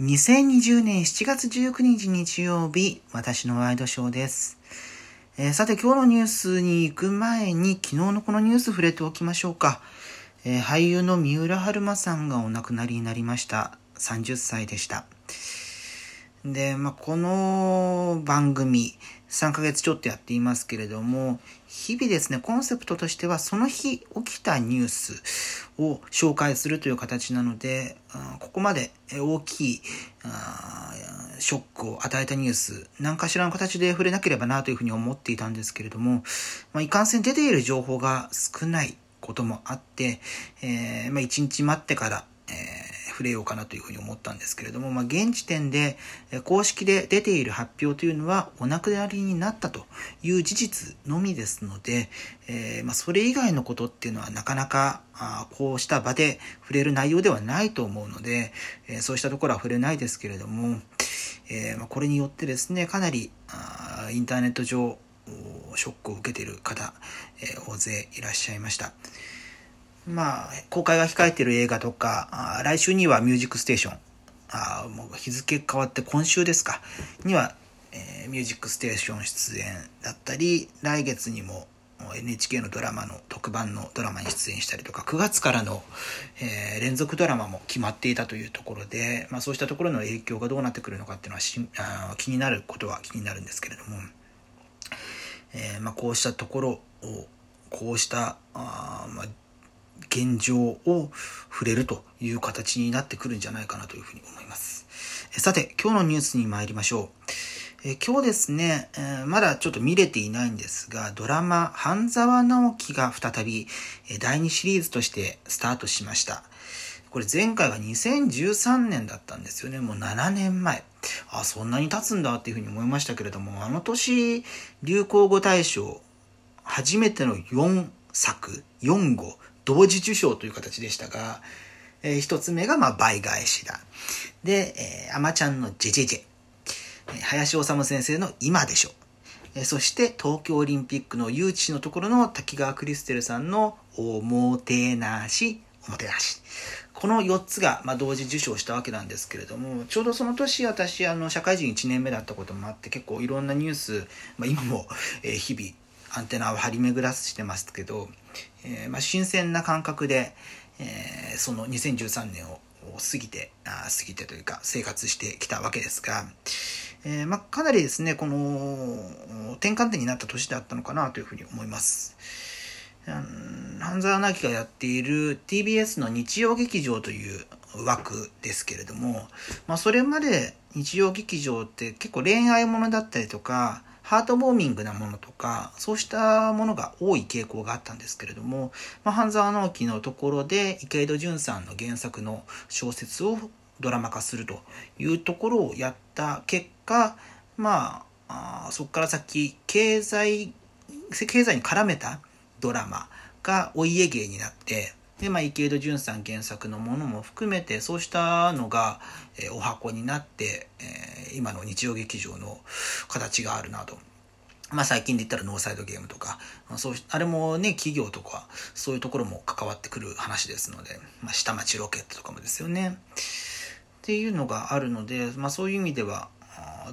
2020年7月19日日曜日、私のワイドショーです。えー、さて今日のニュースに行く前に昨日のこのニュース触れておきましょうか。えー、俳優の三浦春馬さんがお亡くなりになりました。30歳でした。で、まあ、この番組、3ヶ月ちょっとやっていますけれども、日々ですね、コンセプトとしてはその日起きたニュースを紹介するという形なので、ここまで大きいショックを与えたニュース、何かしらの形で触れなければなというふうに思っていたんですけれども、まあ、いかんせん出ている情報が少ないこともあって、えー、まあ、1日待ってから、えー触れようかなというふうに思ったんですけれども、まあ、現時点で公式で出ている発表というのはお亡くなりになったという事実のみですので、えー、まあ、それ以外のことっていうのはなかなかあこうした場で触れる内容ではないと思うので、えー、そうしたところは触れないですけれども、えー、まあ、これによってですねかなりあインターネット上ショックを受けている方、え大勢いらっしゃいました。まあ、公開が控えてる映画とか、来週にはミュージックステーション、あもう日付変わって今週ですか、には、えー、ミュージックステーション出演だったり、来月にも NHK のドラマの特番のドラマに出演したりとか、9月からの、えー、連続ドラマも決まっていたというところで、まあ、そうしたところの影響がどうなってくるのかっていうのはしあ気になることは気になるんですけれども、えーまあ、こうしたところを、こうしたあ、まあ、現状を触れるという形になってくるんじゃないかなというふうに思います。さて、今日のニュースに参りましょう。え今日ですね、え、まだちょっと見れていないんですが、ドラマ、半沢直樹が再び、え第2シリーズとしてスタートしました。これ前回は2013年だったんですよね。もう7年前。あ、そんなに経つんだっていうふうに思いましたけれども、あの年、流行語大賞、初めての4作、4語、同時受賞という形でしたが、えー、一つ目が、まあ、倍返しだ。で、えー、アマちゃんのジェジェジェ。林修先生の今でしょ。えー、そして、東京オリンピックの誘致のところの滝川クリステルさんのおもてなし、おもてなし。この4つが、まあ、同時受賞したわけなんですけれども、ちょうどその年私、あの、社会人1年目だったこともあって、結構いろんなニュース、まあ、今も、えー、日々、アンテナを張り巡らしてますけど、えー、まあ、新鮮な感覚で、えー、その2013年を過ぎてあ過ぎてというか生活してきたわけですが、えー、まあ、かなりですねこの転換点になった年だったのかなというふうに思います。半沢直樹がやっている TBS の日曜劇場という枠ですけれども、まあ、それまで日曜劇場って結構恋愛ものだったりとかハートウォーミングなものとか、そうしたものが多い傾向があったんですけれども、まあ、半沢直樹のところで池井戸潤さんの原作の小説をドラマ化するというところをやった結果、まあ、あそこから先、経済、経済に絡めたドラマがお家芸になって、で、まあ、池井戸潤さん原作のものも含めて、そうしたのが、えー、お箱になって、えー、今の日曜劇場の形があるなと。まあ、最近で言ったらノーサイドゲームとか、まあ、そうあれもね、企業とか、そういうところも関わってくる話ですので、まあ、下町ロケットとかもですよね。っていうのがあるので、まあ、そういう意味では、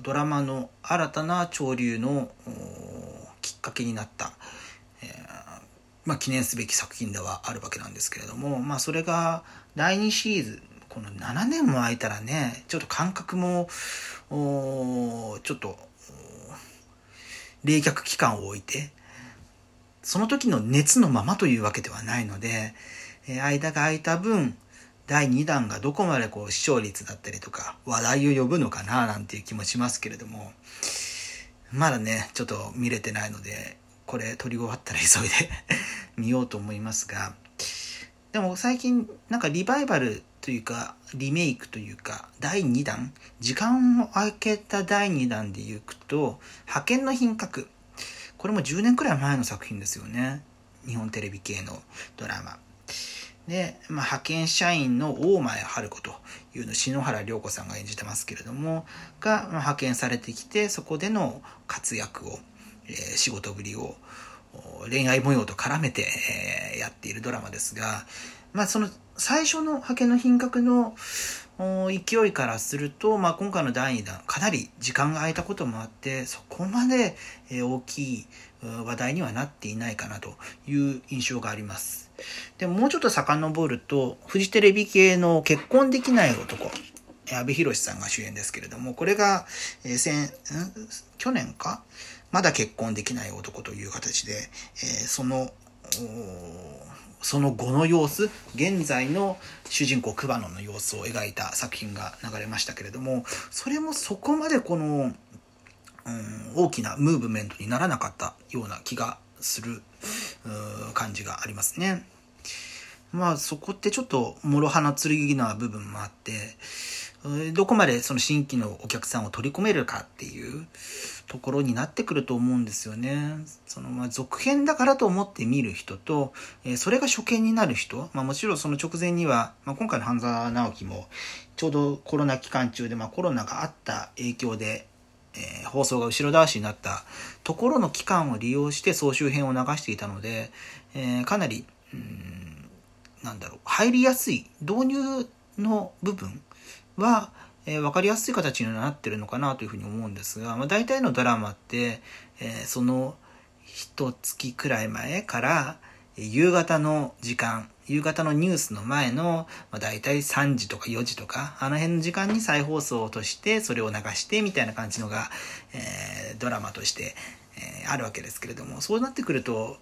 ドラマの新たな潮流のきっかけになった、まあ、記念すべき作品ではあるわけなんですけれども、まあ、それが第2シリーズこの7年も空いたらねちょっと感覚もちょっと冷却期間を置いてその時の熱のままというわけではないので、え間が空いた分第2弾がどこまでこう視聴率だったりとか話題を呼ぶのかななんていう気もしますけれどもまだねちょっと見れてないのでこれ撮り終わったら急いで 見ようと思いますがでも最近なんかリバイバルというかリメイクというか第2弾時間を空けた第2弾でいくと派遣の品格これも10年くらい前の作品ですよね。日本テレビ系のドラマ。で、まあ、派遣社員の大前春子というの篠原涼子さんが演じてますけれどもが、ま、派遣されてきてそこでの活躍をえ、仕事ぶりを恋愛模様と絡めて、え、やっているドラマですが、まあその最初の派遣の品格の勢いからすると、まあ、今回の第2弾かなり時間が空いたこともあってそこまで大きい話題にはなっていないかなという印象があります。でももうちょっと遡るとフジテレビ系の結婚できない男阿部寛さんが主演ですけれどもこれが、えー、先去年か？まだ結婚できない男という形で、えー、そのその後の様子現在の主人公クバノの様子を描いた作品が流れましたけれどもそれもそこまでこの、うん、大きなムーブメントにならなかったような気がする感じがありますね。まあそこってちょっと諸刃の剣な部分もあってどこまでその新規のお客さんを取り込めるかっていうところになってくると思うんですよね。そのまあ続編だからと思って見る人と、え、それが初見になる人、まあ、もちろんその直前には、まあ、今回の半沢直樹もちょうどコロナ期間中で、まあ、コロナがあった影響で、えー、放送が後ろ倒しになったところの期間を利用して総集編を流していたので、えー、かなり、うん、なんだろう、入りやすい導入の部分は、えー、分かりやすい形になってるのかなというふうに思うんですが、まあ、大体のドラマって、えー、その一月くらい前から夕方の時間夕方のニュースの前の、まあ、大体3時とか4時とかあの辺の時間に再放送としてそれを流してみたいな感じのが、えー、ドラマとして、えー、あるわけですけれどもそうなってくると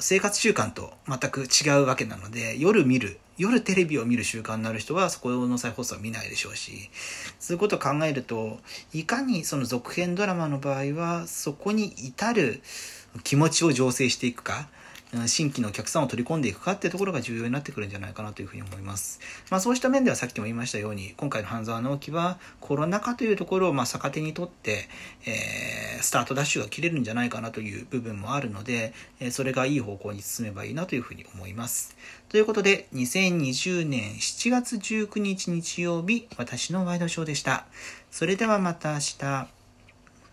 生活習慣と全く違うわけなので夜見る夜テレビを見る習慣になる人はそこの再放送は見ないでしょうしそういうことを考えるといかにその続編ドラマの場合はそこに至る気持ちを醸成していくか新規のお客さんを取り込んでいくかっていうところが重要になってくるんじゃないかなというふうに思います。まあそうした面ではさっきも言いましたように、今回の半沢直樹はコロナ禍というところをま逆手にとって、えー、スタートダッシュが切れるんじゃないかなという部分もあるので、えそれがいい方向に進めばいいなというふうに思います。ということで、2020年7月19日日曜日、私のワイドショーでした。それではまた明日。